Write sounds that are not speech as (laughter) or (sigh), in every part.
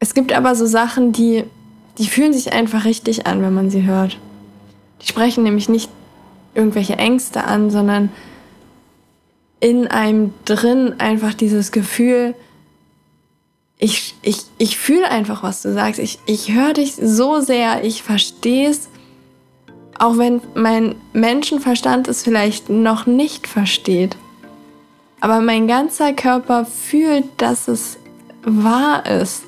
Es gibt aber so Sachen, die, die fühlen sich einfach richtig an, wenn man sie hört. Die sprechen nämlich nicht irgendwelche Ängste an, sondern in einem drin einfach dieses Gefühl, ich, ich, ich fühle einfach, was du sagst. Ich, ich höre dich so sehr, ich verstehe es. Auch wenn mein Menschenverstand es vielleicht noch nicht versteht. Aber mein ganzer Körper fühlt, dass es wahr ist,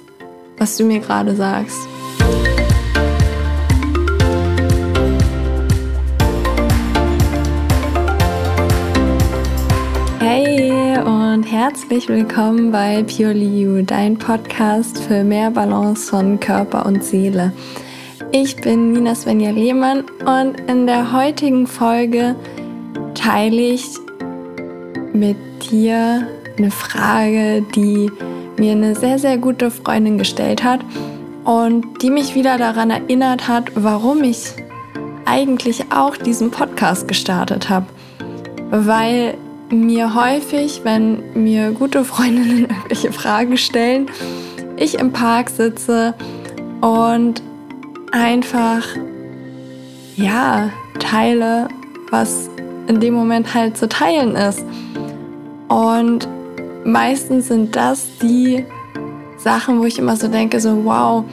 was du mir gerade sagst. Hey und herzlich willkommen bei Purely You, dein Podcast für mehr Balance von Körper und Seele. Ich bin Nina Svenja Lehmann und in der heutigen Folge teile ich mit dir eine Frage, die mir eine sehr, sehr gute Freundin gestellt hat und die mich wieder daran erinnert hat, warum ich eigentlich auch diesen Podcast gestartet habe. Weil mir häufig, wenn mir gute Freundinnen (laughs) irgendwelche Fragen stellen, ich im Park sitze und einfach, ja, teile, was in dem Moment halt zu teilen ist. Und meistens sind das die Sachen, wo ich immer so denke, so wow,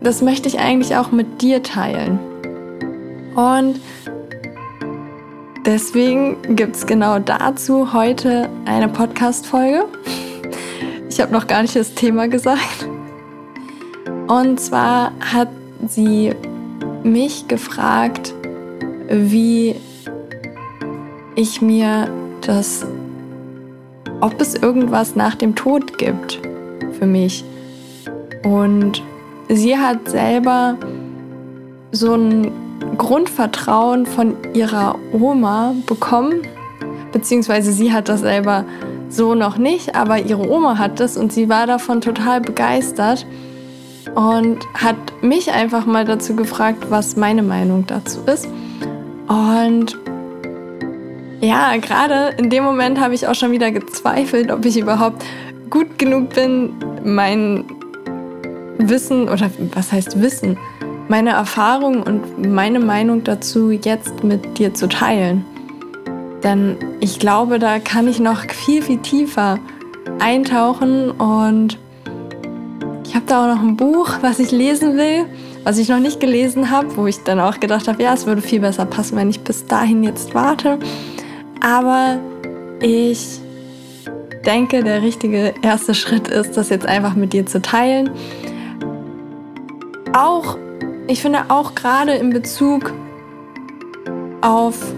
das möchte ich eigentlich auch mit dir teilen. Und deswegen gibt es genau dazu heute eine Podcast-Folge. Ich habe noch gar nicht das Thema gesagt. Und zwar hat sie mich gefragt, wie ich mir das ob es irgendwas nach dem Tod gibt für mich. Und sie hat selber so ein Grundvertrauen von ihrer Oma bekommen, beziehungsweise sie hat das selber so noch nicht, aber ihre Oma hat das und sie war davon total begeistert und hat mich einfach mal dazu gefragt, was meine Meinung dazu ist. Und ja, gerade in dem Moment habe ich auch schon wieder gezweifelt, ob ich überhaupt gut genug bin, mein Wissen oder was heißt Wissen, meine Erfahrung und meine Meinung dazu jetzt mit dir zu teilen. Denn ich glaube, da kann ich noch viel, viel tiefer eintauchen und ich habe da auch noch ein Buch, was ich lesen will, was ich noch nicht gelesen habe, wo ich dann auch gedacht habe, ja, es würde viel besser passen, wenn ich bis dahin jetzt warte. Aber ich denke, der richtige erste Schritt ist, das jetzt einfach mit dir zu teilen. Auch, ich finde auch gerade in Bezug auf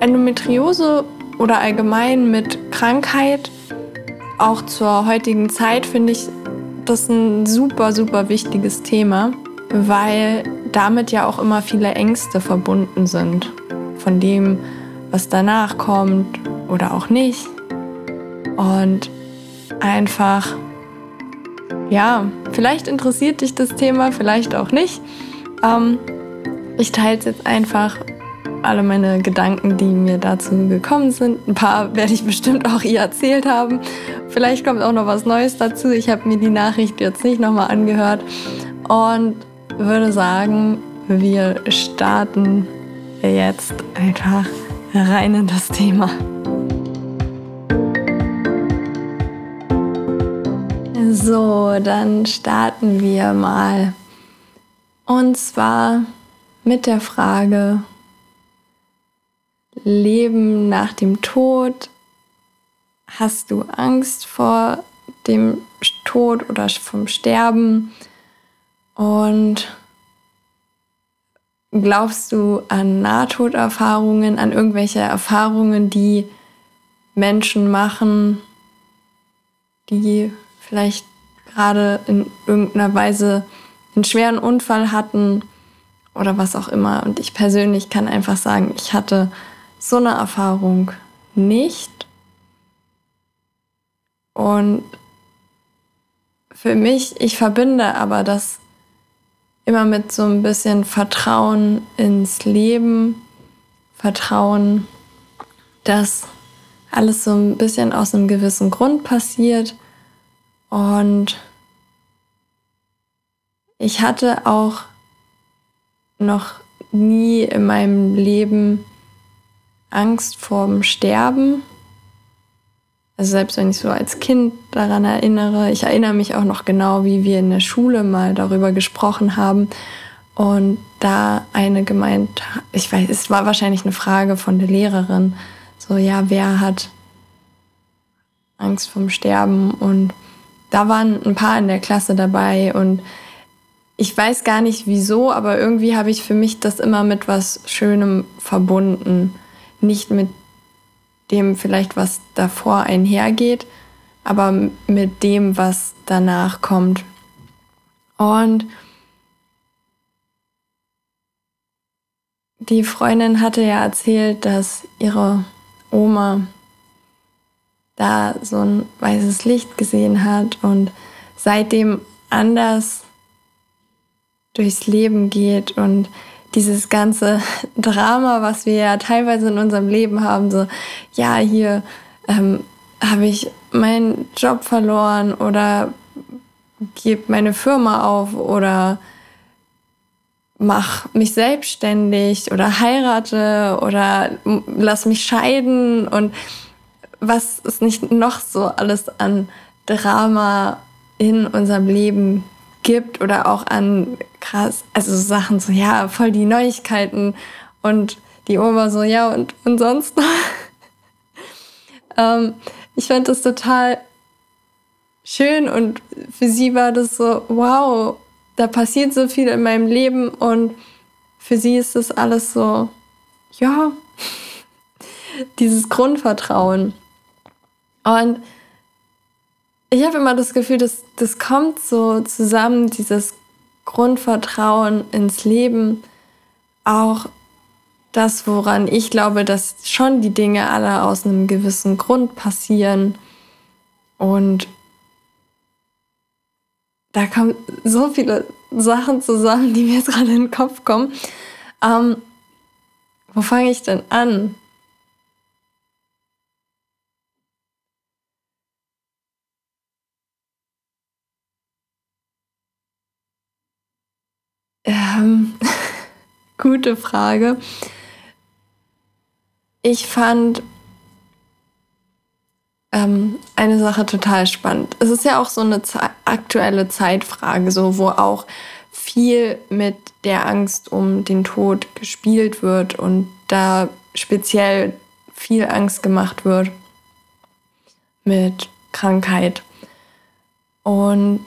Endometriose oder allgemein mit Krankheit, auch zur heutigen Zeit, finde ich das ein super, super wichtiges Thema, weil damit ja auch immer viele Ängste verbunden sind. Von dem, was danach kommt oder auch nicht. Und einfach, ja, vielleicht interessiert dich das Thema, vielleicht auch nicht. Ähm, ich teile jetzt einfach alle meine Gedanken, die mir dazu gekommen sind. Ein paar werde ich bestimmt auch ihr erzählt haben. Vielleicht kommt auch noch was Neues dazu. Ich habe mir die Nachricht jetzt nicht nochmal angehört und würde sagen, wir starten jetzt einfach rein in das Thema. So, dann starten wir mal. Und zwar mit der Frage, Leben nach dem Tod. Hast du Angst vor dem Tod oder vom Sterben? Und Glaubst du an Nahtoderfahrungen, an irgendwelche Erfahrungen, die Menschen machen, die vielleicht gerade in irgendeiner Weise einen schweren Unfall hatten oder was auch immer? Und ich persönlich kann einfach sagen, ich hatte so eine Erfahrung nicht. Und für mich, ich verbinde aber das immer mit so ein bisschen Vertrauen ins Leben, Vertrauen, dass alles so ein bisschen aus einem gewissen Grund passiert und ich hatte auch noch nie in meinem Leben Angst vorm Sterben. Also selbst wenn ich so als Kind daran erinnere, ich erinnere mich auch noch genau, wie wir in der Schule mal darüber gesprochen haben und da eine gemeint, ich weiß, es war wahrscheinlich eine Frage von der Lehrerin, so ja, wer hat Angst vorm Sterben und da waren ein paar in der Klasse dabei und ich weiß gar nicht wieso, aber irgendwie habe ich für mich das immer mit was Schönem verbunden. Nicht mit dem vielleicht, was davor einhergeht, aber mit dem, was danach kommt. Und die Freundin hatte ja erzählt, dass ihre Oma da so ein weißes Licht gesehen hat und seitdem anders durchs Leben geht und dieses ganze Drama, was wir ja teilweise in unserem Leben haben, so, ja, hier ähm, habe ich meinen Job verloren oder gebe meine Firma auf oder mach mich selbstständig oder heirate oder lass mich scheiden und was es nicht noch so alles an Drama in unserem Leben gibt oder auch an krass, also Sachen so, ja, voll die Neuigkeiten und die Oma so, ja, und, und sonst noch. (laughs) ähm, ich fand das total schön und für sie war das so, wow, da passiert so viel in meinem Leben und für sie ist das alles so, ja, (laughs) dieses Grundvertrauen. Und ich habe immer das Gefühl, dass das kommt so zusammen, dieses Grundvertrauen ins Leben, auch das, woran ich glaube, dass schon die Dinge alle aus einem gewissen Grund passieren. Und da kommen so viele Sachen zusammen, die mir jetzt gerade in den Kopf kommen. Ähm, wo fange ich denn an? Ähm, (laughs) gute Frage. Ich fand ähm, eine Sache total spannend. Es ist ja auch so eine Ze aktuelle Zeitfrage, so wo auch viel mit der Angst um den Tod gespielt wird und da speziell viel Angst gemacht wird mit Krankheit. Und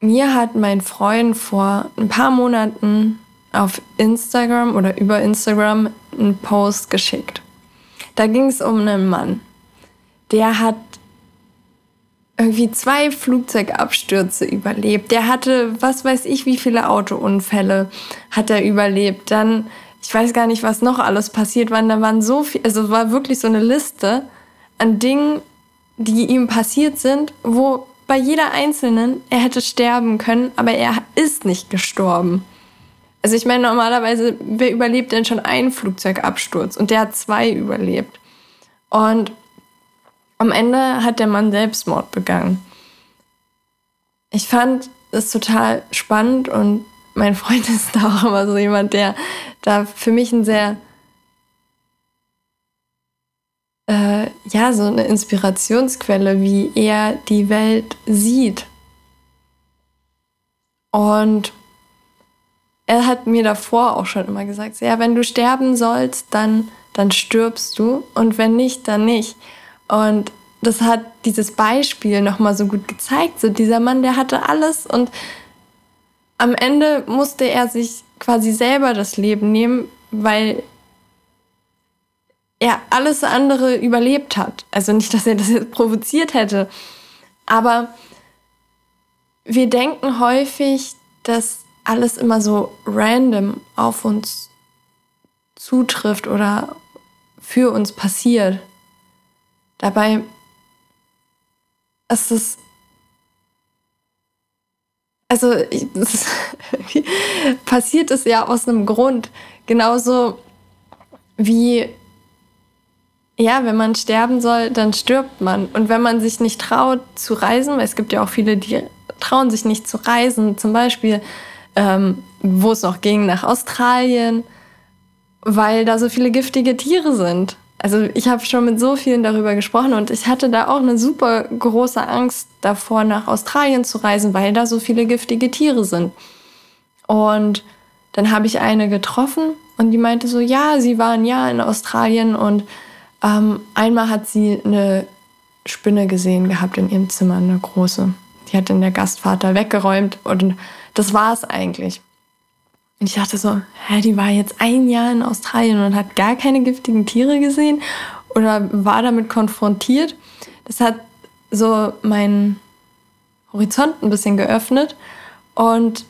mir hat mein Freund vor ein paar Monaten auf Instagram oder über Instagram einen Post geschickt. Da ging es um einen Mann. Der hat irgendwie zwei Flugzeugabstürze überlebt. Der hatte, was weiß ich, wie viele Autounfälle hat er überlebt. Dann, ich weiß gar nicht, was noch alles passiert war. Da waren so viel, also war wirklich so eine Liste an Dingen, die ihm passiert sind, wo bei jeder einzelnen, er hätte sterben können, aber er ist nicht gestorben. Also ich meine, normalerweise, wer überlebt denn schon einen Flugzeugabsturz? Und der hat zwei überlebt. Und am Ende hat der Mann Selbstmord begangen. Ich fand es total spannend und mein Freund (laughs) ist da auch immer so jemand, der da für mich ein sehr äh, ja, so eine Inspirationsquelle, wie er die Welt sieht. Und er hat mir davor auch schon immer gesagt, ja, wenn du sterben sollst, dann, dann stirbst du und wenn nicht, dann nicht. Und das hat dieses Beispiel nochmal so gut gezeigt. So dieser Mann, der hatte alles und am Ende musste er sich quasi selber das Leben nehmen, weil er alles andere überlebt hat. Also nicht, dass er das jetzt provoziert hätte, aber wir denken häufig, dass alles immer so random auf uns zutrifft oder für uns passiert. Dabei ist es also das (laughs) passiert es ja aus einem Grund. Genauso wie ja, wenn man sterben soll, dann stirbt man. Und wenn man sich nicht traut zu reisen, weil es gibt ja auch viele, die trauen sich nicht zu reisen. Zum Beispiel, ähm, wo es noch ging, nach Australien, weil da so viele giftige Tiere sind. Also ich habe schon mit so vielen darüber gesprochen und ich hatte da auch eine super große Angst davor, nach Australien zu reisen, weil da so viele giftige Tiere sind. Und dann habe ich eine getroffen und die meinte so, ja, sie war ein Jahr in Australien und ähm, einmal hat sie eine Spinne gesehen gehabt in ihrem Zimmer, eine große. Die hat dann der Gastvater weggeräumt und das war es eigentlich. Und ich dachte so, hä, die war jetzt ein Jahr in Australien und hat gar keine giftigen Tiere gesehen oder war damit konfrontiert. Das hat so meinen Horizont ein bisschen geöffnet. Und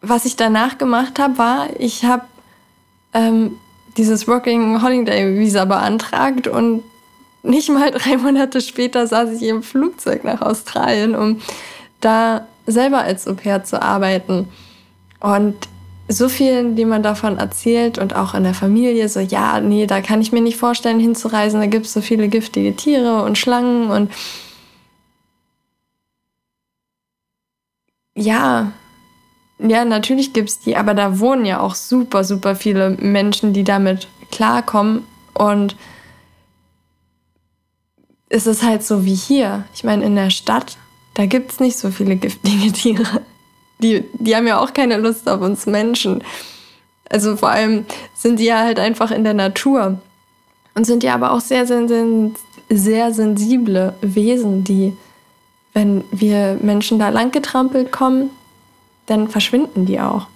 was ich danach gemacht habe, war, ich habe ähm, dieses Working Holiday Visa beantragt und nicht mal drei (laughs) Monate später saß ich im Flugzeug nach Australien, um da selber als Au pair zu arbeiten. Und so vielen, die man davon erzählt und auch in der Familie, so, ja, nee, da kann ich mir nicht vorstellen, hinzureisen, da gibt es so viele giftige Tiere und Schlangen und ja, ja, natürlich gibt es die, aber da wohnen ja auch super, super viele Menschen, die damit klarkommen und es ist halt so wie hier. Ich meine, in der Stadt, da gibt es nicht so viele giftige (laughs) Tiere. Die, die haben ja auch keine Lust auf uns Menschen. Also vor allem sind die ja halt einfach in der Natur und sind ja aber auch sehr, sehr, sehr sensible Wesen, die, wenn wir Menschen da lang getrampelt kommen, dann verschwinden die auch.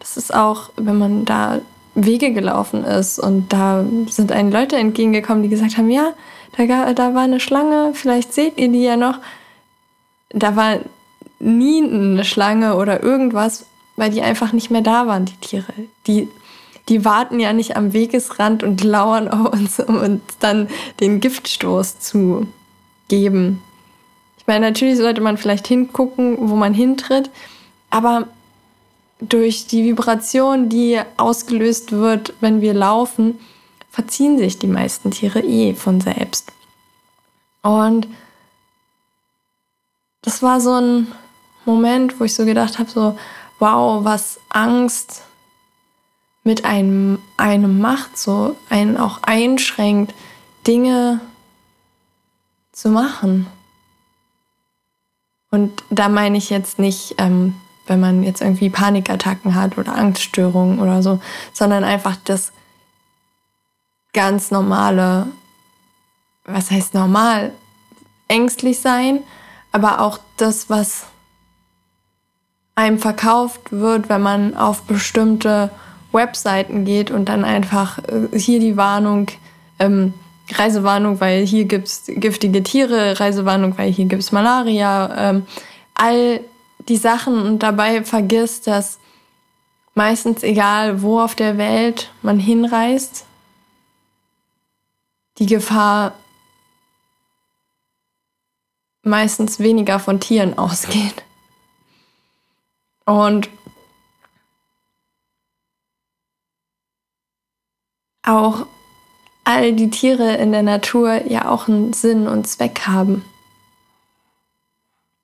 Das ist auch, wenn man da Wege gelaufen ist und da sind einen Leute entgegengekommen, die gesagt haben, ja, da, da war eine Schlange, vielleicht seht ihr die ja noch. Da war nie eine Schlange oder irgendwas, weil die einfach nicht mehr da waren, die Tiere. Die, die warten ja nicht am Wegesrand und lauern auf uns, um uns dann den Giftstoß zu geben. Ich meine, natürlich sollte man vielleicht hingucken, wo man hintritt, aber durch die Vibration, die ausgelöst wird, wenn wir laufen, verziehen sich die meisten Tiere eh von selbst. Und das war so ein Moment, wo ich so gedacht habe, so, wow, was Angst mit einem, einem macht, so einen auch einschränkt, Dinge zu machen. Und da meine ich jetzt nicht, ähm, wenn man jetzt irgendwie Panikattacken hat oder Angststörungen oder so, sondern einfach das ganz normale, was heißt normal, ängstlich sein, aber auch das, was einem verkauft wird, wenn man auf bestimmte Webseiten geht und dann einfach äh, hier die Warnung, ähm, Reisewarnung, weil hier gibt es giftige Tiere, Reisewarnung, weil hier gibt es Malaria, ähm, all die Sachen und dabei vergisst, dass meistens egal, wo auf der Welt man hinreist, die Gefahr meistens weniger von Tieren ausgeht. Und auch all die Tiere in der Natur ja auch einen Sinn und Zweck haben.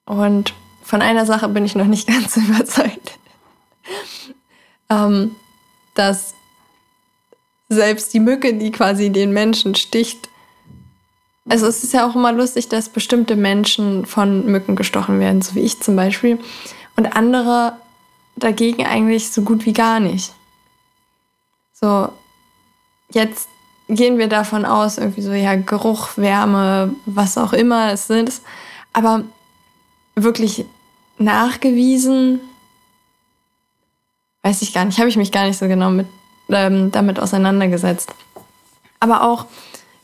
Und von einer Sache bin ich noch nicht (laughs) ganz überzeugt, ähm, dass selbst die Mücke, die quasi den Menschen sticht, also es ist ja auch immer lustig, dass bestimmte Menschen von Mücken gestochen werden, so wie ich zum Beispiel und andere dagegen eigentlich so gut wie gar nicht. So, jetzt gehen wir davon aus, irgendwie so, ja, Geruch, Wärme, was auch immer es ist, aber wirklich nachgewiesen, weiß ich gar nicht, habe ich mich gar nicht so genau mit, ähm, damit auseinandergesetzt. Aber auch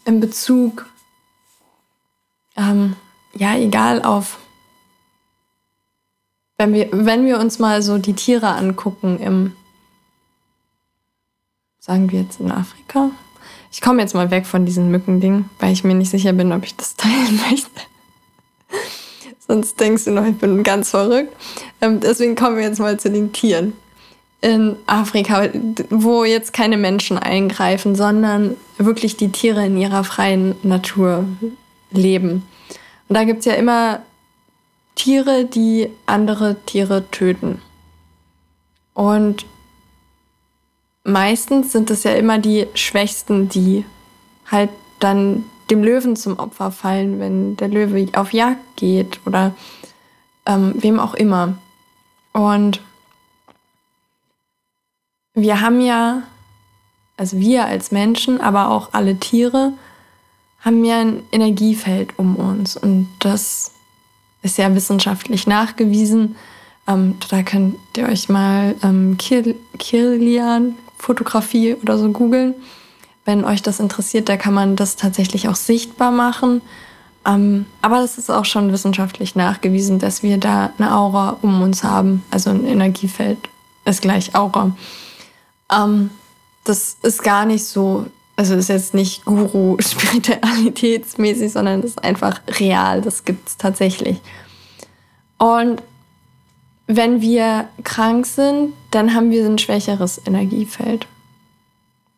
in Bezug, ähm, ja, egal auf wenn wir, wenn wir uns mal so die Tiere angucken im, sagen wir jetzt in Afrika. Ich komme jetzt mal weg von diesem Mückending, weil ich mir nicht sicher bin, ob ich das teilen (laughs) möchte. Sonst denkst du noch, ich bin ganz verrückt. Ähm, deswegen kommen wir jetzt mal zu den Tieren. In Afrika, wo jetzt keine Menschen eingreifen, sondern wirklich die Tiere in ihrer freien Natur leben. Und da gibt es ja immer Tiere, die andere Tiere töten. Und meistens sind es ja immer die Schwächsten, die halt dann dem Löwen zum Opfer fallen, wenn der Löwe auf Jagd geht oder ähm, wem auch immer. Und wir haben ja, also wir als Menschen, aber auch alle Tiere, haben ja ein Energiefeld um uns. Und das ist ja wissenschaftlich nachgewiesen. Ähm, da könnt ihr euch mal ähm, Kirlian-Fotografie oder so googeln. Wenn euch das interessiert, da kann man das tatsächlich auch sichtbar machen. Ähm, aber das ist auch schon wissenschaftlich nachgewiesen, dass wir da eine Aura um uns haben. Also ein Energiefeld ist gleich Aura. Ähm, das ist gar nicht so, also ist jetzt nicht Guru-spiritualitätsmäßig, (laughs) sondern ist einfach real. Das gibt es tatsächlich. Und wenn wir krank sind, dann haben wir ein schwächeres Energiefeld.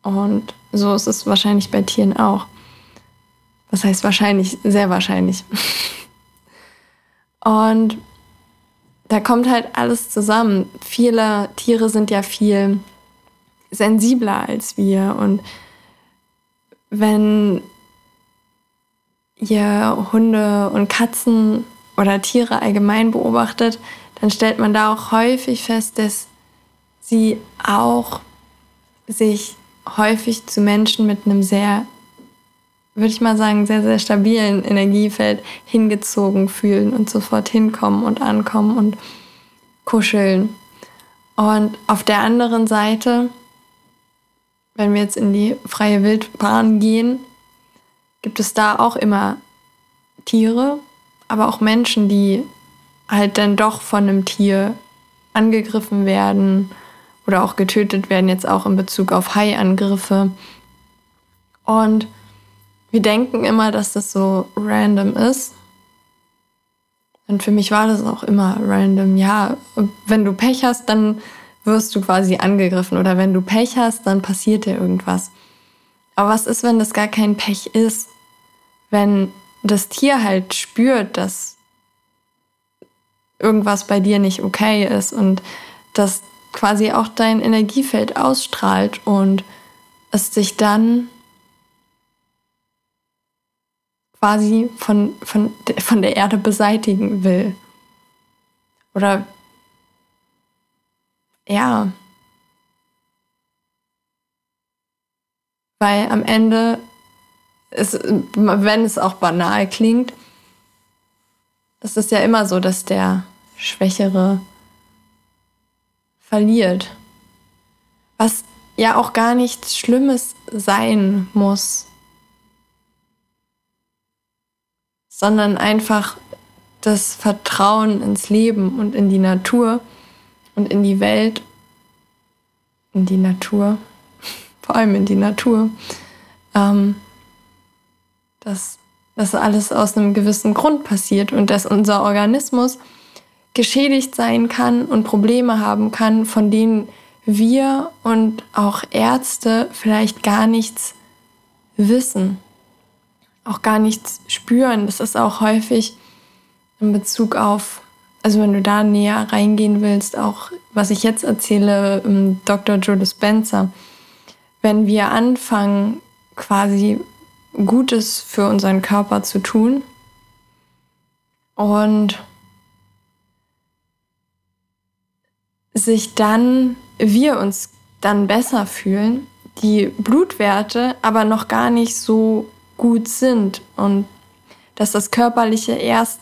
Und so ist es wahrscheinlich bei Tieren auch. Was heißt wahrscheinlich? Sehr wahrscheinlich. (laughs) Und da kommt halt alles zusammen. Viele Tiere sind ja viel sensibler als wir. Und wenn ihr Hunde und Katzen oder Tiere allgemein beobachtet, dann stellt man da auch häufig fest, dass sie auch sich häufig zu Menschen mit einem sehr, würde ich mal sagen, sehr, sehr stabilen Energiefeld hingezogen fühlen und sofort hinkommen und ankommen und kuscheln. Und auf der anderen Seite, wenn wir jetzt in die freie Wildbahn gehen, gibt es da auch immer Tiere, aber auch Menschen, die halt dann doch von einem Tier angegriffen werden oder auch getötet werden, jetzt auch in Bezug auf Haiangriffe. Und wir denken immer, dass das so random ist. Und für mich war das auch immer random. Ja, wenn du Pech hast, dann wirst du quasi angegriffen. Oder wenn du Pech hast, dann passiert dir irgendwas. Aber was ist, wenn das gar kein Pech ist? Wenn das Tier halt spürt, dass irgendwas bei dir nicht okay ist und dass quasi auch dein Energiefeld ausstrahlt und es sich dann quasi von, von, von der Erde beseitigen will. Oder ja. Weil am Ende, ist, wenn es auch banal klingt, es ist ja immer so, dass der Schwächere verliert. Was ja auch gar nichts Schlimmes sein muss, sondern einfach das Vertrauen ins Leben und in die Natur und in die Welt, in die Natur, (laughs) vor allem in die Natur, ähm, dass das alles aus einem gewissen Grund passiert und dass unser Organismus geschädigt sein kann und Probleme haben kann, von denen wir und auch Ärzte vielleicht gar nichts wissen, auch gar nichts spüren. Das ist auch häufig in Bezug auf, also wenn du da näher reingehen willst, auch was ich jetzt erzähle, ähm, Dr. Joe Dispenza, wenn wir anfangen, quasi Gutes für unseren Körper zu tun und sich dann, wir uns dann besser fühlen, die Blutwerte aber noch gar nicht so gut sind und dass das Körperliche erst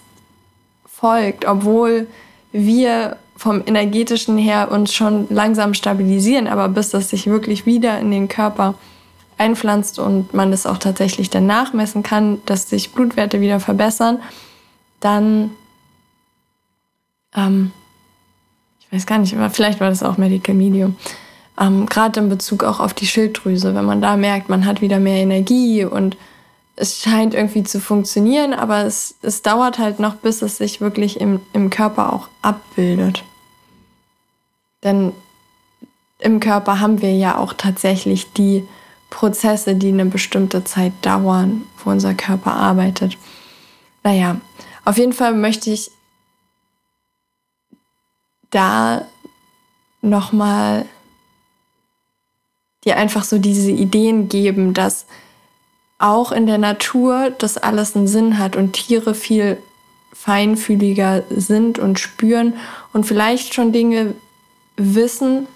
folgt, obwohl wir vom energetischen her uns schon langsam stabilisieren, aber bis das sich wirklich wieder in den Körper einpflanzt und man das auch tatsächlich dann nachmessen kann, dass sich Blutwerte wieder verbessern, dann ähm, ich weiß gar nicht, vielleicht war das auch Medical Medium. Ähm, Gerade in Bezug auch auf die Schilddrüse, wenn man da merkt, man hat wieder mehr Energie und es scheint irgendwie zu funktionieren, aber es, es dauert halt noch, bis es sich wirklich im, im Körper auch abbildet. Denn im Körper haben wir ja auch tatsächlich die Prozesse, die eine bestimmte Zeit dauern, wo unser Körper arbeitet. Naja, auf jeden Fall möchte ich da nochmal dir einfach so diese Ideen geben, dass auch in der Natur das alles einen Sinn hat und Tiere viel feinfühliger sind und spüren und vielleicht schon Dinge wissen,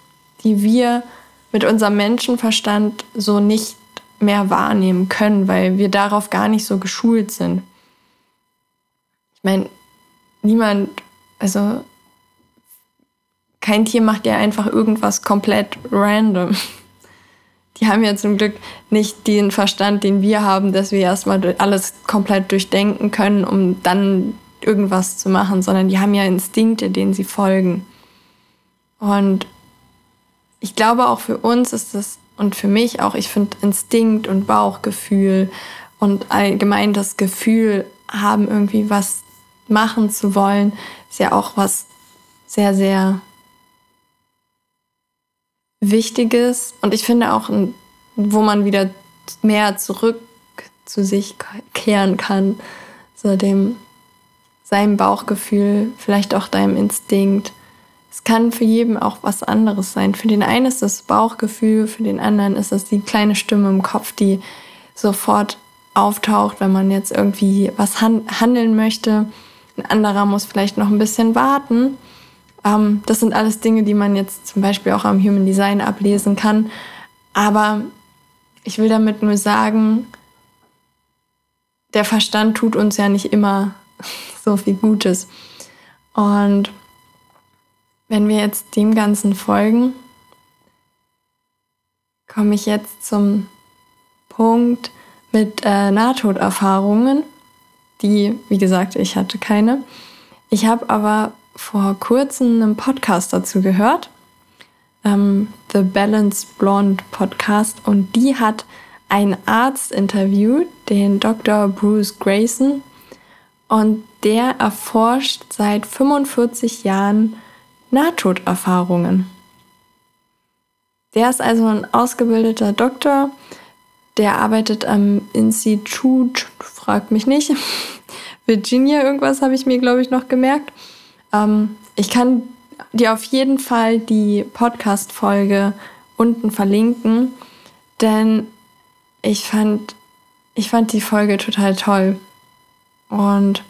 die wir mit unserem Menschenverstand so nicht mehr wahrnehmen können, weil wir darauf gar nicht so geschult sind. Ich meine, niemand, also kein Tier macht ja einfach irgendwas komplett random. Die haben ja zum Glück nicht den Verstand, den wir haben, dass wir erstmal alles komplett durchdenken können, um dann irgendwas zu machen, sondern die haben ja Instinkte, denen sie folgen. Und ich glaube auch für uns ist das und für mich auch, ich finde Instinkt und Bauchgefühl und allgemein das Gefühl haben, irgendwie was machen zu wollen, ist ja auch was sehr, sehr Wichtiges. Und ich finde auch, wo man wieder mehr zurück zu sich kehren kann, so dem seinem Bauchgefühl, vielleicht auch deinem Instinkt. Es kann für jeden auch was anderes sein. Für den einen ist das Bauchgefühl, für den anderen ist es die kleine Stimme im Kopf, die sofort auftaucht, wenn man jetzt irgendwie was handeln möchte. Ein anderer muss vielleicht noch ein bisschen warten. Ähm, das sind alles Dinge, die man jetzt zum Beispiel auch am Human Design ablesen kann. Aber ich will damit nur sagen, der Verstand tut uns ja nicht immer (laughs) so viel Gutes. Und wenn wir jetzt dem Ganzen folgen, komme ich jetzt zum Punkt mit äh, Nahtoderfahrungen, die, wie gesagt, ich hatte keine. Ich habe aber vor kurzem einen Podcast dazu gehört, ähm, The Balanced Blonde Podcast, und die hat einen Arzt interviewt, den Dr. Bruce Grayson, und der erforscht seit 45 Jahren Nahtoderfahrungen. Der ist also ein ausgebildeter Doktor, der arbeitet am Institut, fragt mich nicht, (laughs) Virginia, irgendwas habe ich mir, glaube ich, noch gemerkt. Ähm, ich kann dir auf jeden Fall die Podcast-Folge unten verlinken, denn ich fand, ich fand die Folge total toll. Und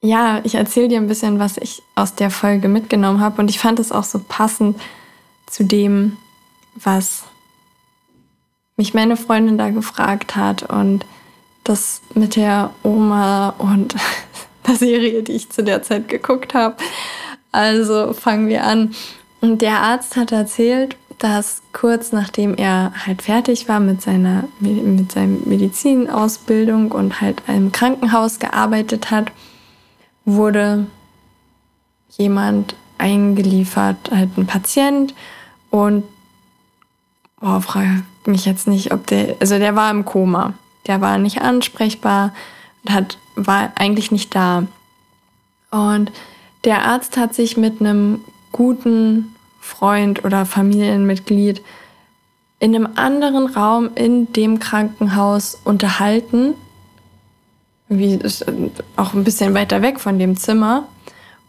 ja, ich erzähle dir ein bisschen, was ich aus der Folge mitgenommen habe. Und ich fand es auch so passend zu dem, was mich meine Freundin da gefragt hat. Und das mit der Oma und (laughs) Serie, die ich zu der Zeit geguckt habe. Also fangen wir an. Und der Arzt hat erzählt, dass kurz nachdem er halt fertig war mit seiner mit seiner Medizinausbildung und halt im Krankenhaus gearbeitet hat, wurde jemand eingeliefert, halt ein Patient und oh, frage mich jetzt nicht, ob der, also der war im Koma, der war nicht ansprechbar hat, war eigentlich nicht da. Und der Arzt hat sich mit einem guten Freund oder Familienmitglied in einem anderen Raum in dem Krankenhaus unterhalten irgendwie auch ein bisschen weiter weg von dem Zimmer.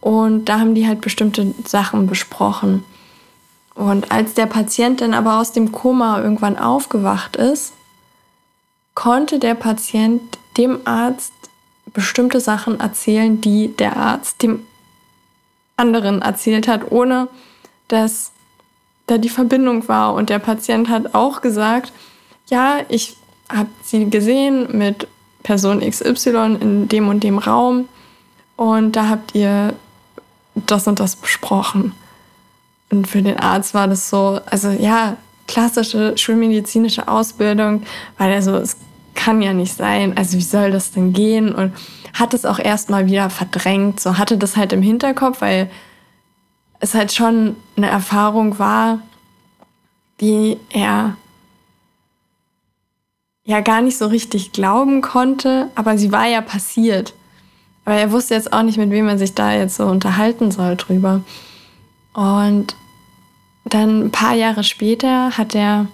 Und da haben die halt bestimmte Sachen besprochen. Und als der Patient dann aber aus dem Koma irgendwann aufgewacht ist, konnte der Patient dem Arzt bestimmte Sachen erzählen, die der Arzt dem anderen erzählt hat, ohne dass da die Verbindung war. Und der Patient hat auch gesagt, ja, ich habe sie gesehen mit Person XY in dem und dem Raum und da habt ihr das und das besprochen. Und für den Arzt war das so, also ja, klassische schulmedizinische Ausbildung, weil er so, es kann ja nicht sein, also wie soll das denn gehen? Und hat es auch erstmal wieder verdrängt, so hatte das halt im Hinterkopf, weil es halt schon eine Erfahrung war, die er ja gar nicht so richtig glauben konnte, aber sie war ja passiert. Aber er wusste jetzt auch nicht, mit wem er sich da jetzt so unterhalten soll drüber. Und dann ein paar Jahre später hat er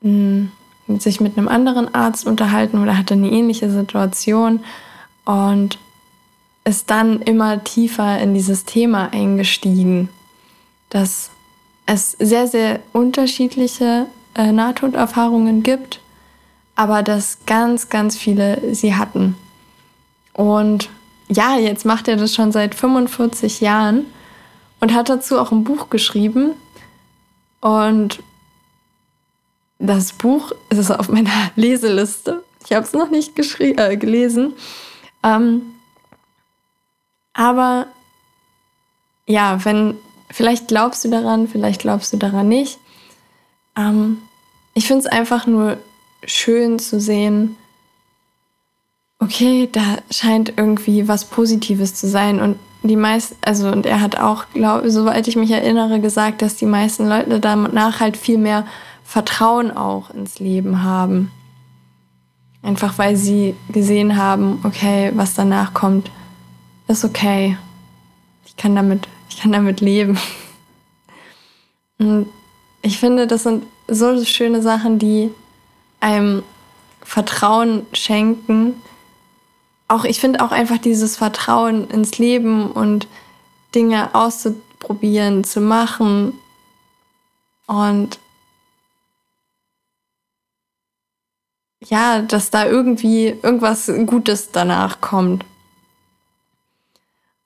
mh, hm, sich mit einem anderen Arzt unterhalten oder hatte eine ähnliche Situation. Und ist dann immer tiefer in dieses Thema eingestiegen, dass es sehr, sehr unterschiedliche äh, Nahtoderfahrungen gibt, aber dass ganz, ganz viele sie hatten. Und ja, jetzt macht er das schon seit 45 Jahren und hat dazu auch ein Buch geschrieben. Und das Buch ist auf meiner (laughs) Leseliste. Ich habe es noch nicht äh, gelesen. Ähm, aber ja, wenn, vielleicht glaubst du daran, vielleicht glaubst du daran nicht. Ähm, ich finde es einfach nur schön zu sehen, okay, da scheint irgendwie was Positives zu sein. Und die meisten, also, und er hat auch, glaube soweit ich mich erinnere, gesagt, dass die meisten Leute danach halt viel mehr Vertrauen auch ins Leben haben. Einfach weil sie gesehen haben, okay, was danach kommt, ist okay. Ich kann damit, ich kann damit leben. (laughs) Und ich finde, das sind so schöne Sachen, die einem Vertrauen schenken, auch, ich finde auch einfach dieses Vertrauen ins Leben und Dinge auszuprobieren, zu machen und ja, dass da irgendwie irgendwas Gutes danach kommt.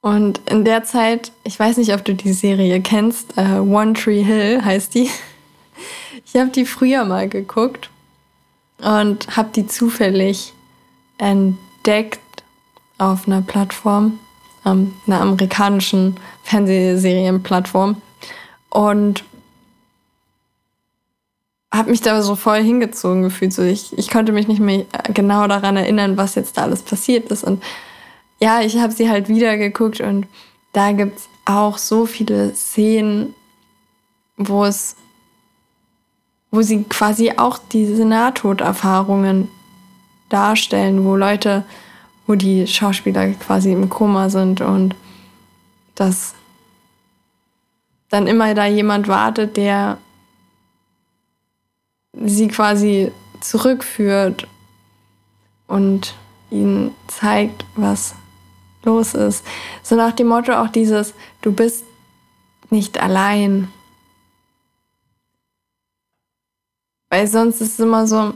Und in der Zeit, ich weiß nicht, ob du die Serie kennst, äh, One Tree Hill heißt die. Ich habe die früher mal geguckt und habe die zufällig entdeckt auf einer Plattform, ähm, einer amerikanischen Fernsehserienplattform. Und habe mich da so voll hingezogen gefühlt. So ich, ich konnte mich nicht mehr genau daran erinnern, was jetzt da alles passiert ist. Und ja, ich habe sie halt wieder geguckt und da gibt es auch so viele Szenen, wo es, wo sie quasi auch diese Nahtoderfahrungen darstellen, wo Leute wo die Schauspieler quasi im Koma sind und dass dann immer da jemand wartet, der sie quasi zurückführt und ihnen zeigt, was los ist. So nach dem Motto auch dieses, du bist nicht allein. Weil sonst ist es immer so,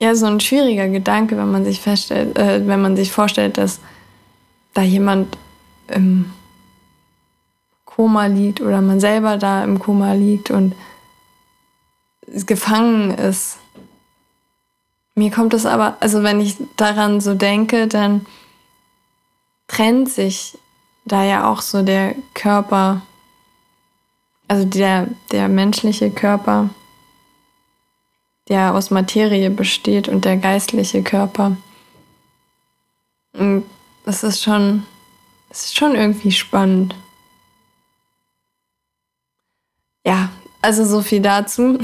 ja so ein schwieriger Gedanke, wenn man sich feststellt, äh, wenn man sich vorstellt, dass da jemand im Koma liegt oder man selber da im Koma liegt und gefangen ist. Mir kommt es aber, also wenn ich daran so denke, dann trennt sich da ja auch so der Körper, also der, der menschliche Körper der aus Materie besteht und der geistliche Körper. Und das ist schon, das ist schon irgendwie spannend. Ja, also so viel dazu.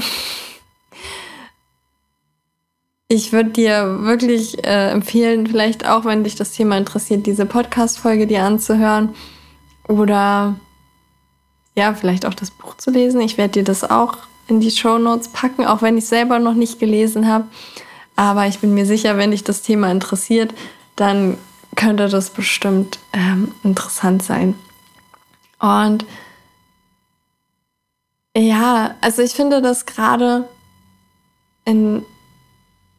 Ich würde dir wirklich äh, empfehlen, vielleicht auch, wenn dich das Thema interessiert, diese Podcast-Folge dir anzuhören oder ja, vielleicht auch das Buch zu lesen. Ich werde dir das auch in die Show Notes packen, auch wenn ich selber noch nicht gelesen habe. Aber ich bin mir sicher, wenn dich das Thema interessiert, dann könnte das bestimmt ähm, interessant sein. Und ja, also ich finde das gerade in,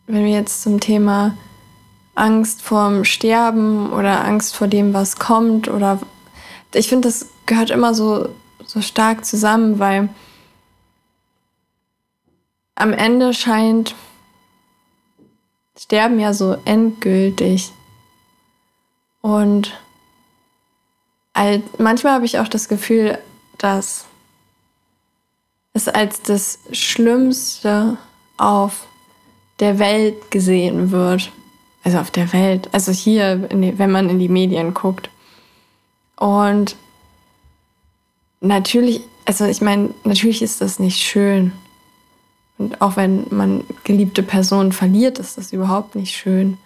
wenn wir jetzt zum Thema Angst vorm Sterben oder Angst vor dem, was kommt, oder ich finde, das gehört immer so, so stark zusammen, weil am Ende scheint Sterben ja so endgültig. Und manchmal habe ich auch das Gefühl, dass es als das Schlimmste auf der Welt gesehen wird. Also auf der Welt, also hier, die, wenn man in die Medien guckt. Und natürlich, also ich meine, natürlich ist das nicht schön. Und auch wenn man geliebte Personen verliert, ist das überhaupt nicht schön.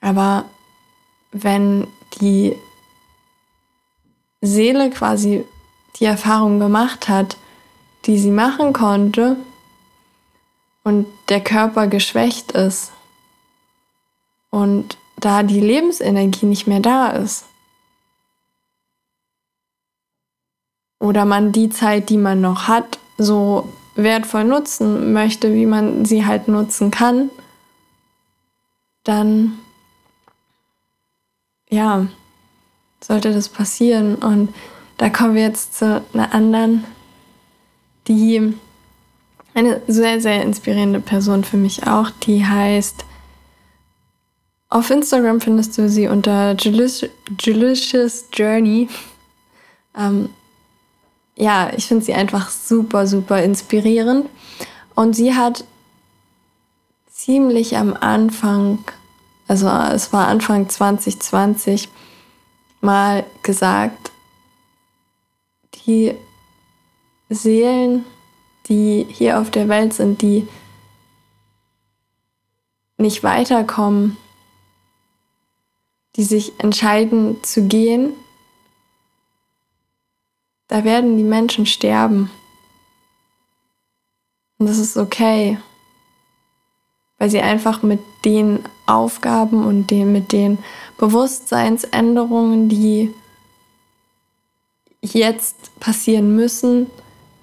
Aber wenn die Seele quasi die Erfahrung gemacht hat, die sie machen konnte, und der Körper geschwächt ist und da die Lebensenergie nicht mehr da ist. Oder man die Zeit, die man noch hat, so wertvoll nutzen möchte, wie man sie halt nutzen kann, dann ja, sollte das passieren. Und da kommen wir jetzt zu einer anderen, die eine sehr, sehr inspirierende Person für mich auch, die heißt, auf Instagram findest du sie unter Delicious Journey. Ähm, ja, ich finde sie einfach super, super inspirierend. Und sie hat ziemlich am Anfang, also es war Anfang 2020, mal gesagt, die Seelen, die hier auf der Welt sind, die nicht weiterkommen, die sich entscheiden zu gehen, da werden die Menschen sterben. Und das ist okay, weil sie einfach mit den Aufgaben und den, mit den Bewusstseinsänderungen, die jetzt passieren müssen,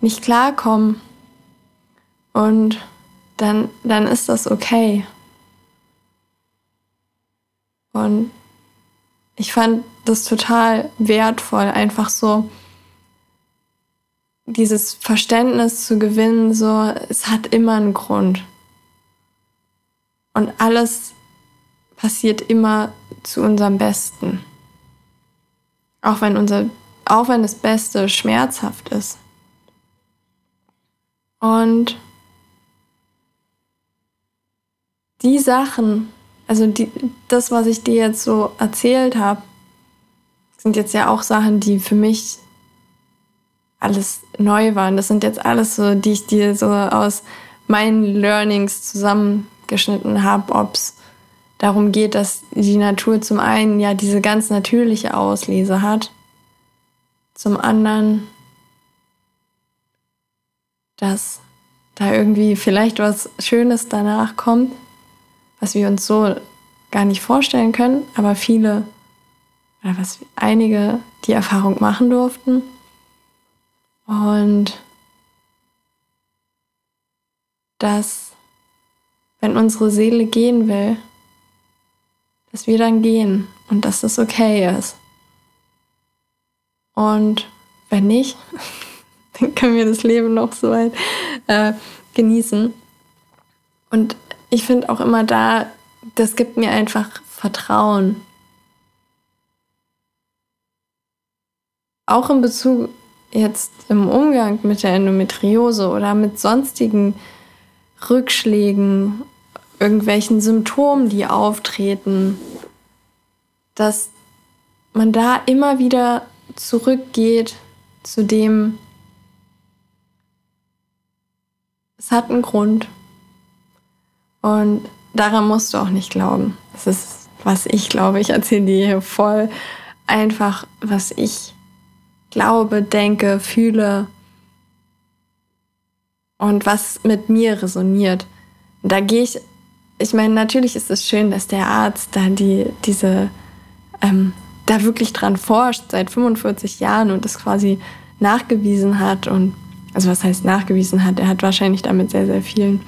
nicht klarkommen. Und dann, dann ist das okay. Und ich fand das total wertvoll, einfach so dieses Verständnis zu gewinnen, so es hat immer einen Grund. Und alles passiert immer zu unserem Besten. Auch wenn unser, auch wenn das Beste schmerzhaft ist. Und die Sachen, also die, das, was ich dir jetzt so erzählt habe, sind jetzt ja auch Sachen, die für mich alles neu waren. Das sind jetzt alles so, die ich dir so aus meinen Learnings zusammengeschnitten habe, ob es darum geht, dass die Natur zum einen ja diese ganz natürliche Auslese hat, zum anderen, dass da irgendwie vielleicht was Schönes danach kommt, was wir uns so gar nicht vorstellen können, aber viele, oder was einige die Erfahrung machen durften. Und dass, wenn unsere Seele gehen will, dass wir dann gehen und dass das okay ist. Und wenn nicht, (laughs) (laughs) dann können wir das Leben noch so weit äh, genießen. Und ich finde auch immer da, das gibt mir einfach Vertrauen. Auch in Bezug jetzt im Umgang mit der Endometriose oder mit sonstigen Rückschlägen, irgendwelchen Symptomen, die auftreten, dass man da immer wieder zurückgeht zu dem, es hat einen Grund. Und daran musst du auch nicht glauben. Das ist, was ich glaube. Ich erzähle dir hier voll einfach, was ich glaube, denke, fühle und was mit mir resoniert. Da gehe ich, ich meine, natürlich ist es schön, dass der Arzt da die, diese, ähm, da wirklich dran forscht seit 45 Jahren und das quasi nachgewiesen hat und, also was heißt nachgewiesen hat, er hat wahrscheinlich damit sehr, sehr vielen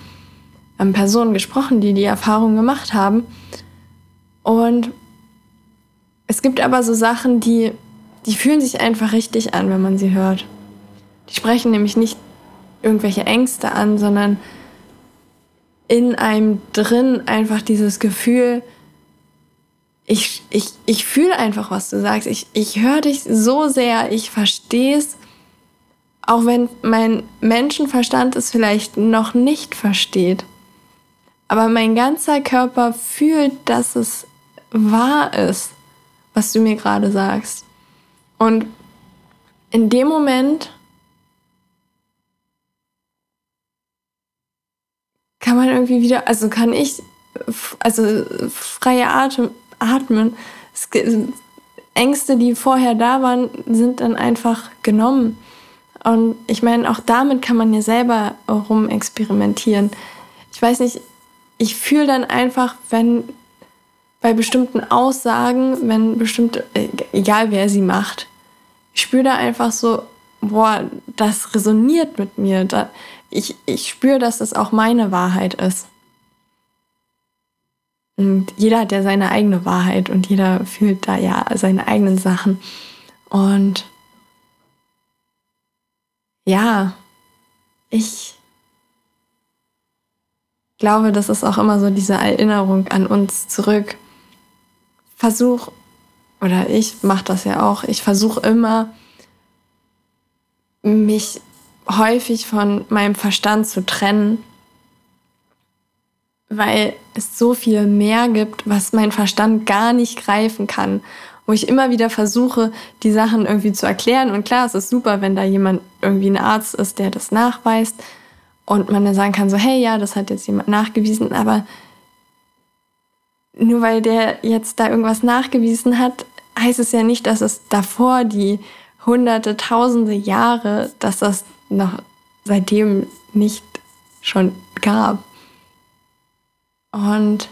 ähm, Personen gesprochen, die die Erfahrung gemacht haben. Und es gibt aber so Sachen, die die fühlen sich einfach richtig an, wenn man sie hört. Die sprechen nämlich nicht irgendwelche Ängste an, sondern in einem drin einfach dieses Gefühl, ich, ich, ich fühle einfach, was du sagst. Ich, ich höre dich so sehr, ich verstehe es, auch wenn mein Menschenverstand es vielleicht noch nicht versteht. Aber mein ganzer Körper fühlt, dass es wahr ist, was du mir gerade sagst. Und in dem Moment kann man irgendwie wieder, also kann ich, also freie Atem, atmen. Ängste, die vorher da waren, sind dann einfach genommen. Und ich meine, auch damit kann man ja selber rumexperimentieren. Ich weiß nicht, ich fühle dann einfach, wenn bei bestimmten Aussagen, wenn bestimmte, äh, egal wer sie macht, ich spüre da einfach so, boah, das resoniert mit mir. Ich, ich spüre, dass das auch meine Wahrheit ist. Und jeder hat ja seine eigene Wahrheit und jeder fühlt da ja seine eigenen Sachen. Und ja, ich glaube, das ist auch immer so diese Erinnerung an uns zurück. Versuch, oder ich mache das ja auch, ich versuche immer, mich häufig von meinem Verstand zu trennen, weil es so viel mehr gibt, was mein Verstand gar nicht greifen kann, wo ich immer wieder versuche, die Sachen irgendwie zu erklären. Und klar, es ist super, wenn da jemand irgendwie ein Arzt ist, der das nachweist und man dann sagen kann, so, hey, ja, das hat jetzt jemand nachgewiesen, aber nur weil der jetzt da irgendwas nachgewiesen hat, heißt es ja nicht, dass es davor die hunderte, tausende Jahre, dass das noch seitdem nicht schon gab. Und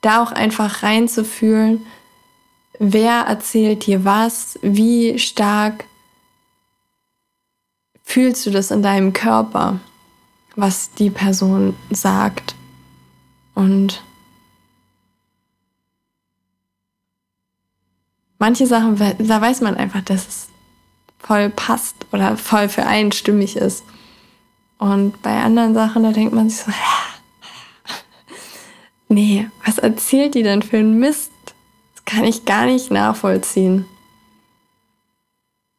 da auch einfach reinzufühlen, wer erzählt dir was, wie stark fühlst du das in deinem Körper, was die Person sagt. Und manche Sachen, da weiß man einfach, dass es voll passt oder voll für einen stimmig ist. Und bei anderen Sachen, da denkt man sich so, (laughs) nee, was erzählt die denn für einen Mist? Kann ich gar nicht nachvollziehen.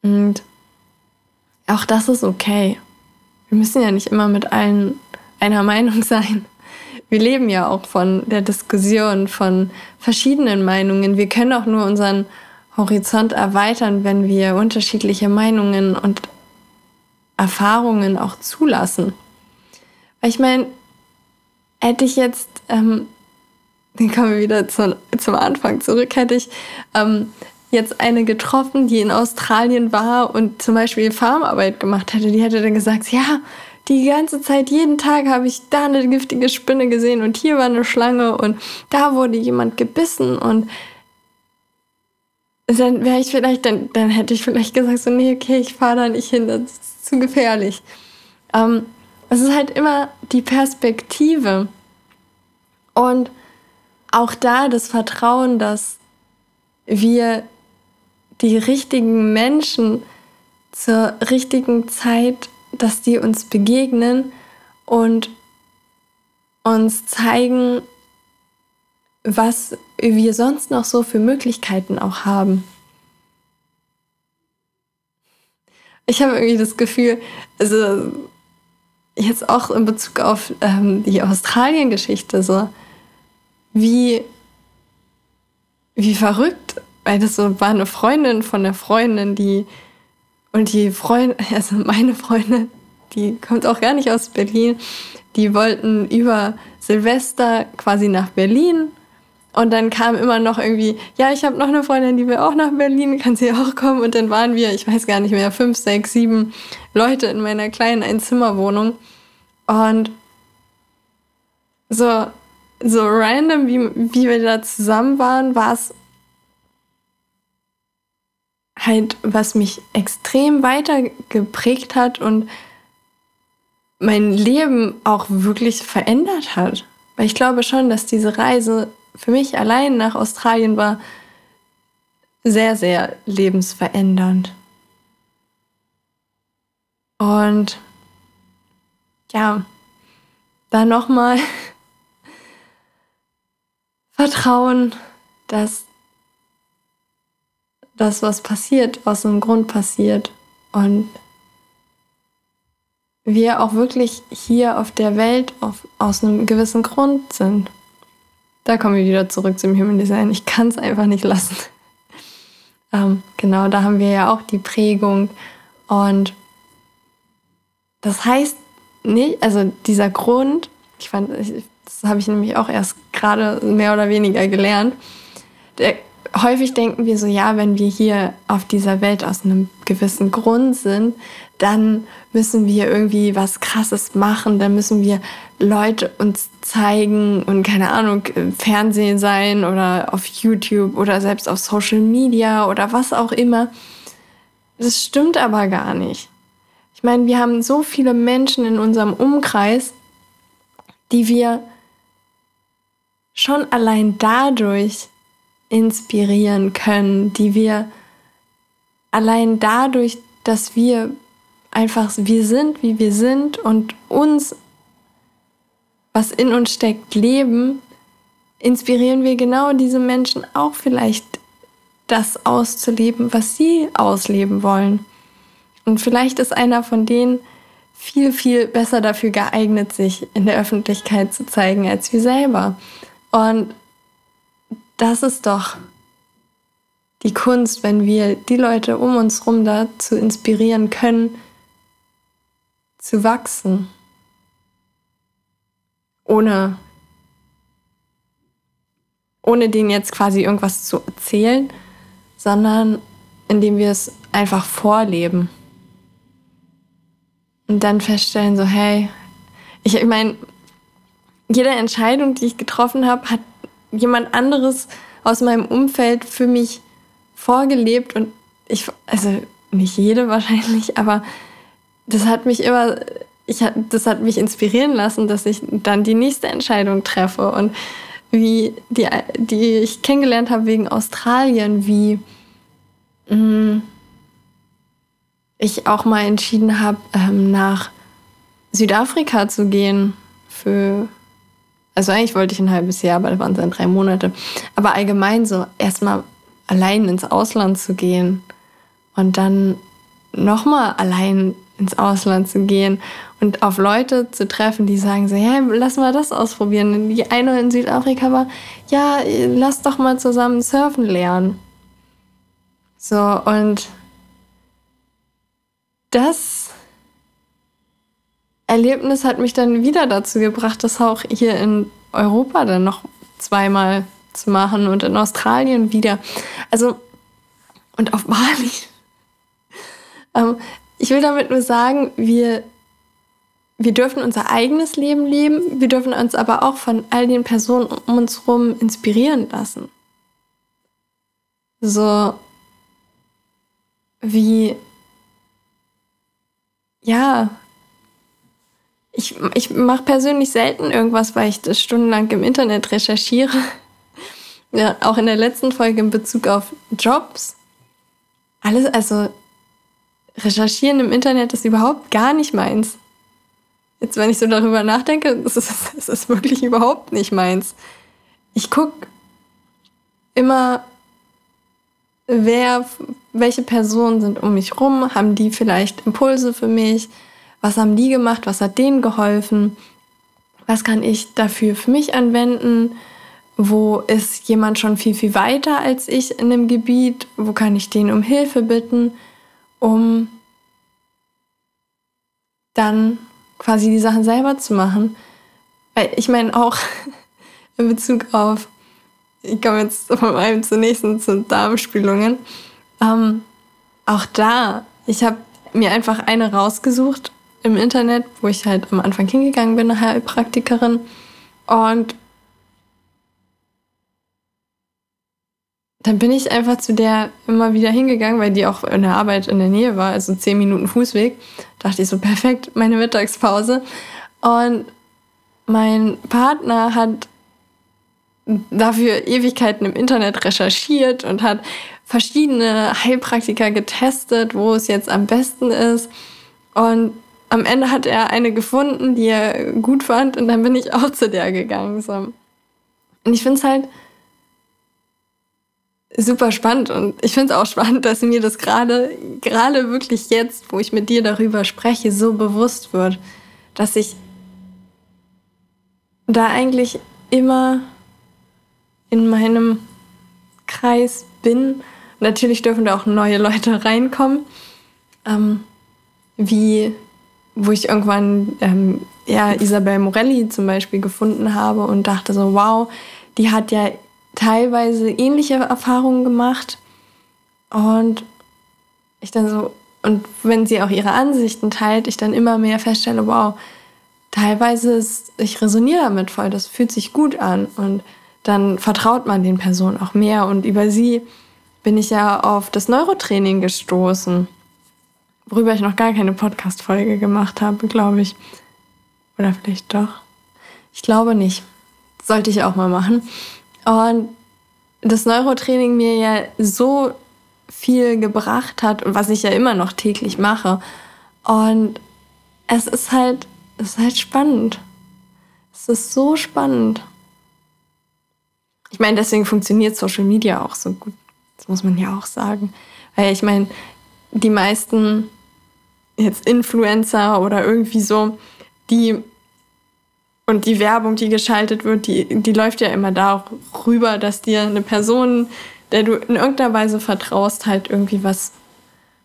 Und auch das ist okay. Wir müssen ja nicht immer mit allen einer Meinung (laughs) sein. Wir leben ja auch von der Diskussion, von verschiedenen Meinungen. Wir können auch nur unseren Horizont erweitern, wenn wir unterschiedliche Meinungen und Erfahrungen auch zulassen. Weil ich meine, hätte ich jetzt, ähm, dann kommen wir wieder zu, zum Anfang zurück, hätte ich ähm, jetzt eine getroffen, die in Australien war und zum Beispiel Farmarbeit gemacht hätte, die hätte dann gesagt, ja, die ganze Zeit, jeden Tag habe ich da eine giftige Spinne gesehen und hier war eine Schlange und da wurde jemand gebissen und dann wäre ich vielleicht, dann, dann hätte ich vielleicht gesagt, so, nee, okay, ich fahre da nicht hin, das ist zu gefährlich. Ähm, es ist halt immer die Perspektive. Und auch da das Vertrauen, dass wir die richtigen Menschen zur richtigen Zeit, dass die uns begegnen und uns zeigen, was wir sonst noch so für Möglichkeiten auch haben. Ich habe irgendwie das Gefühl, also jetzt auch in Bezug auf ähm, die Australien-Geschichte, so wie, wie verrückt, weil das so war eine Freundin von der Freundin, die und die Freundin, also meine Freundin, die kommt auch gar nicht aus Berlin, die wollten über Silvester quasi nach Berlin und dann kam immer noch irgendwie, ja, ich habe noch eine Freundin, die will auch nach Berlin, kann sie auch kommen? Und dann waren wir, ich weiß gar nicht mehr, fünf, sechs, sieben Leute in meiner kleinen Einzimmerwohnung. Und so, so random, wie, wie wir da zusammen waren, war es halt, was mich extrem weitergeprägt hat und mein Leben auch wirklich verändert hat. Weil ich glaube schon, dass diese Reise für mich allein nach Australien war sehr, sehr lebensverändernd. Und ja, da nochmal Vertrauen, dass das, was passiert, aus einem Grund passiert und wir auch wirklich hier auf der Welt auf, aus einem gewissen Grund sind. Da kommen wir wieder zurück zum Human Design. Ich kann es einfach nicht lassen. (laughs) ähm, genau, da haben wir ja auch die Prägung. Und das heißt nicht, also dieser Grund, ich fand, das habe ich nämlich auch erst gerade mehr oder weniger gelernt, der häufig denken wir so, ja, wenn wir hier auf dieser Welt aus einem gewissen Grund sind, dann müssen wir irgendwie was Krasses machen, dann müssen wir Leute uns zeigen und keine Ahnung, im Fernsehen sein oder auf YouTube oder selbst auf Social Media oder was auch immer. Das stimmt aber gar nicht. Ich meine, wir haben so viele Menschen in unserem Umkreis, die wir schon allein dadurch inspirieren können, die wir allein dadurch, dass wir einfach wir sind, wie wir sind und uns, was in uns steckt, leben, inspirieren wir genau diese Menschen auch vielleicht das auszuleben, was sie ausleben wollen. Und vielleicht ist einer von denen viel, viel besser dafür geeignet, sich in der Öffentlichkeit zu zeigen als wir selber. Und das ist doch die Kunst, wenn wir die Leute um uns herum dazu inspirieren können, zu wachsen, ohne, ohne denen jetzt quasi irgendwas zu erzählen, sondern indem wir es einfach vorleben. Und dann feststellen, so, hey, ich, ich meine, jede Entscheidung, die ich getroffen habe, hat jemand anderes aus meinem Umfeld für mich vorgelebt und ich, also nicht jede wahrscheinlich, aber das hat mich immer, ich, das hat mich inspirieren lassen, dass ich dann die nächste Entscheidung treffe und wie die, die ich kennengelernt habe wegen Australien, wie mm, ich auch mal entschieden habe, ähm, nach Südafrika zu gehen für also eigentlich wollte ich ein halbes Jahr, aber das waren dann drei Monate. Aber allgemein so erstmal allein ins Ausland zu gehen und dann nochmal allein ins Ausland zu gehen und auf Leute zu treffen, die sagen so, hey, lass mal das ausprobieren. Die eine in Südafrika war, ja, lass doch mal zusammen surfen lernen. So, und das Erlebnis hat mich dann wieder dazu gebracht, das auch hier in Europa dann noch zweimal zu machen und in Australien wieder. Also, und auf Bali. (laughs) ähm, ich will damit nur sagen, wir, wir dürfen unser eigenes Leben leben, wir dürfen uns aber auch von all den Personen um uns herum inspirieren lassen. So wie, ja, ich, ich mache persönlich selten irgendwas, weil ich das stundenlang im Internet recherchiere. (laughs) Ja, auch in der letzten Folge in Bezug auf Jobs. Alles, also recherchieren im Internet ist überhaupt gar nicht meins. Jetzt, wenn ich so darüber nachdenke, (laughs) das ist, das ist wirklich überhaupt nicht meins. Ich gucke immer, wer, welche Personen sind um mich rum, haben die vielleicht Impulse für mich, was haben die gemacht, was hat denen geholfen, was kann ich dafür für mich anwenden, wo ist jemand schon viel, viel weiter als ich in dem Gebiet, wo kann ich den um Hilfe bitten, um dann quasi die Sachen selber zu machen. Weil ich meine auch (laughs) in Bezug auf, ich komme jetzt (laughs) von einem zur nächsten zu Darmspülungen, ähm, auch da, ich habe mir einfach eine rausgesucht im Internet, wo ich halt am Anfang hingegangen bin, eine Heilpraktikerin. Und dann bin ich einfach zu der immer wieder hingegangen, weil die auch in der Arbeit in der Nähe war, also zehn Minuten Fußweg. Dachte ich so, perfekt, meine Mittagspause. Und mein Partner hat dafür Ewigkeiten im Internet recherchiert und hat verschiedene Heilpraktiker getestet, wo es jetzt am besten ist. Und am Ende hat er eine gefunden, die er gut fand und dann bin ich auch zu der gegangen. So. Und ich finde es halt super spannend und ich finde es auch spannend, dass mir das gerade, gerade wirklich jetzt, wo ich mit dir darüber spreche, so bewusst wird, dass ich da eigentlich immer in meinem Kreis bin. Natürlich dürfen da auch neue Leute reinkommen, ähm, wie wo ich irgendwann ähm, ja, Isabel Morelli zum Beispiel gefunden habe und dachte so, wow, die hat ja teilweise ähnliche Erfahrungen gemacht. Und ich dann so, und wenn sie auch ihre Ansichten teilt, ich dann immer mehr feststelle, wow, teilweise ist, ich resoniere damit voll, das fühlt sich gut an. Und dann vertraut man den Personen auch mehr. Und über sie bin ich ja auf das Neurotraining gestoßen, worüber ich noch gar keine Podcast-Folge gemacht habe, glaube ich. Oder vielleicht doch. Ich glaube nicht. Sollte ich auch mal machen. Und das Neurotraining mir ja so viel gebracht hat und was ich ja immer noch täglich mache. Und es ist halt, es ist halt spannend. Es ist so spannend. Ich meine, deswegen funktioniert Social Media auch so gut. Das muss man ja auch sagen. Weil ich meine, die meisten jetzt Influencer oder irgendwie so, die und die Werbung, die geschaltet wird, die, die läuft ja immer darüber, dass dir eine Person, der du in irgendeiner Weise vertraust, halt irgendwie was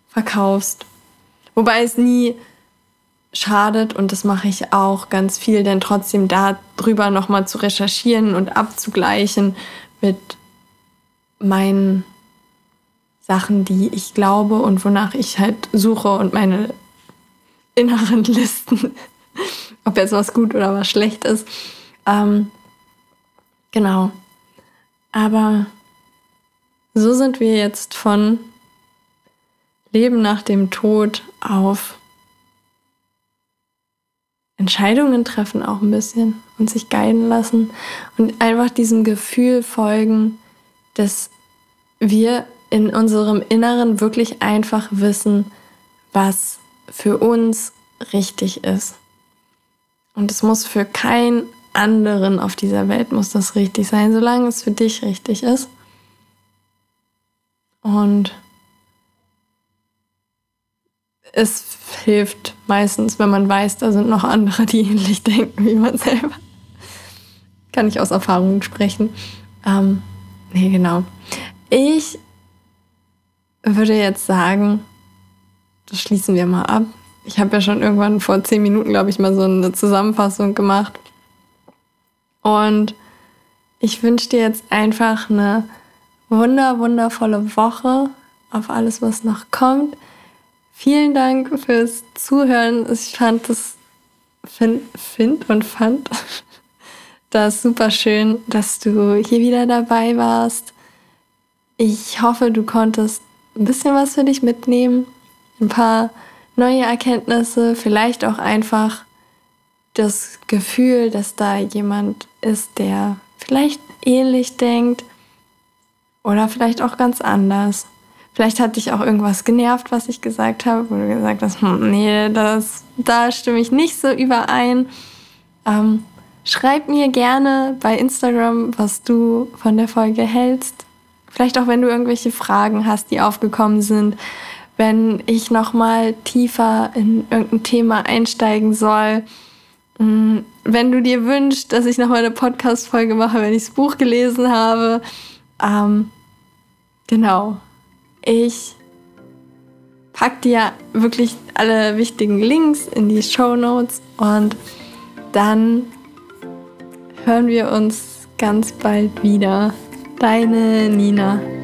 verkaufst. Wobei es nie schadet und das mache ich auch ganz viel, denn trotzdem darüber nochmal zu recherchieren und abzugleichen mit meinen Sachen, die ich glaube und wonach ich halt suche und meine inneren (laughs) Listen, ob jetzt was gut oder was schlecht ist. Ähm, genau. Aber so sind wir jetzt von Leben nach dem Tod auf Entscheidungen treffen auch ein bisschen und sich guiden lassen und einfach diesem Gefühl folgen, dass wir in unserem Inneren wirklich einfach wissen, was für uns richtig ist. Und es muss für keinen anderen auf dieser Welt muss das richtig sein, solange es für dich richtig ist. Und es hilft meistens, wenn man weiß, da sind noch andere, die ähnlich denken wie man selber. Kann ich aus Erfahrungen sprechen. Ähm, nee, genau. Ich würde jetzt sagen, das schließen wir mal ab. Ich habe ja schon irgendwann vor zehn Minuten, glaube ich, mal so eine Zusammenfassung gemacht. Und ich wünsche dir jetzt einfach eine wunder, wundervolle Woche auf alles, was noch kommt. Vielen Dank fürs Zuhören. Ich fand das, find, find und fand (laughs) das super schön, dass du hier wieder dabei warst. Ich hoffe, du konntest ein bisschen was für dich mitnehmen, ein paar neue Erkenntnisse, vielleicht auch einfach das Gefühl, dass da jemand ist, der vielleicht ähnlich denkt oder vielleicht auch ganz anders. Vielleicht hat dich auch irgendwas genervt, was ich gesagt habe, wo du gesagt hast, hm, nee, das, da stimme ich nicht so überein. Ähm, schreib mir gerne bei Instagram, was du von der Folge hältst. Vielleicht auch, wenn du irgendwelche Fragen hast, die aufgekommen sind, wenn ich noch mal tiefer in irgendein Thema einsteigen soll. Mm, wenn du dir wünschst, dass ich noch mal eine Podcast-Folge mache, wenn ich das Buch gelesen habe. Ähm, genau. Ich pack dir wirklich alle wichtigen Links in die Show Notes und dann hören wir uns ganz bald wieder. Deine Nina.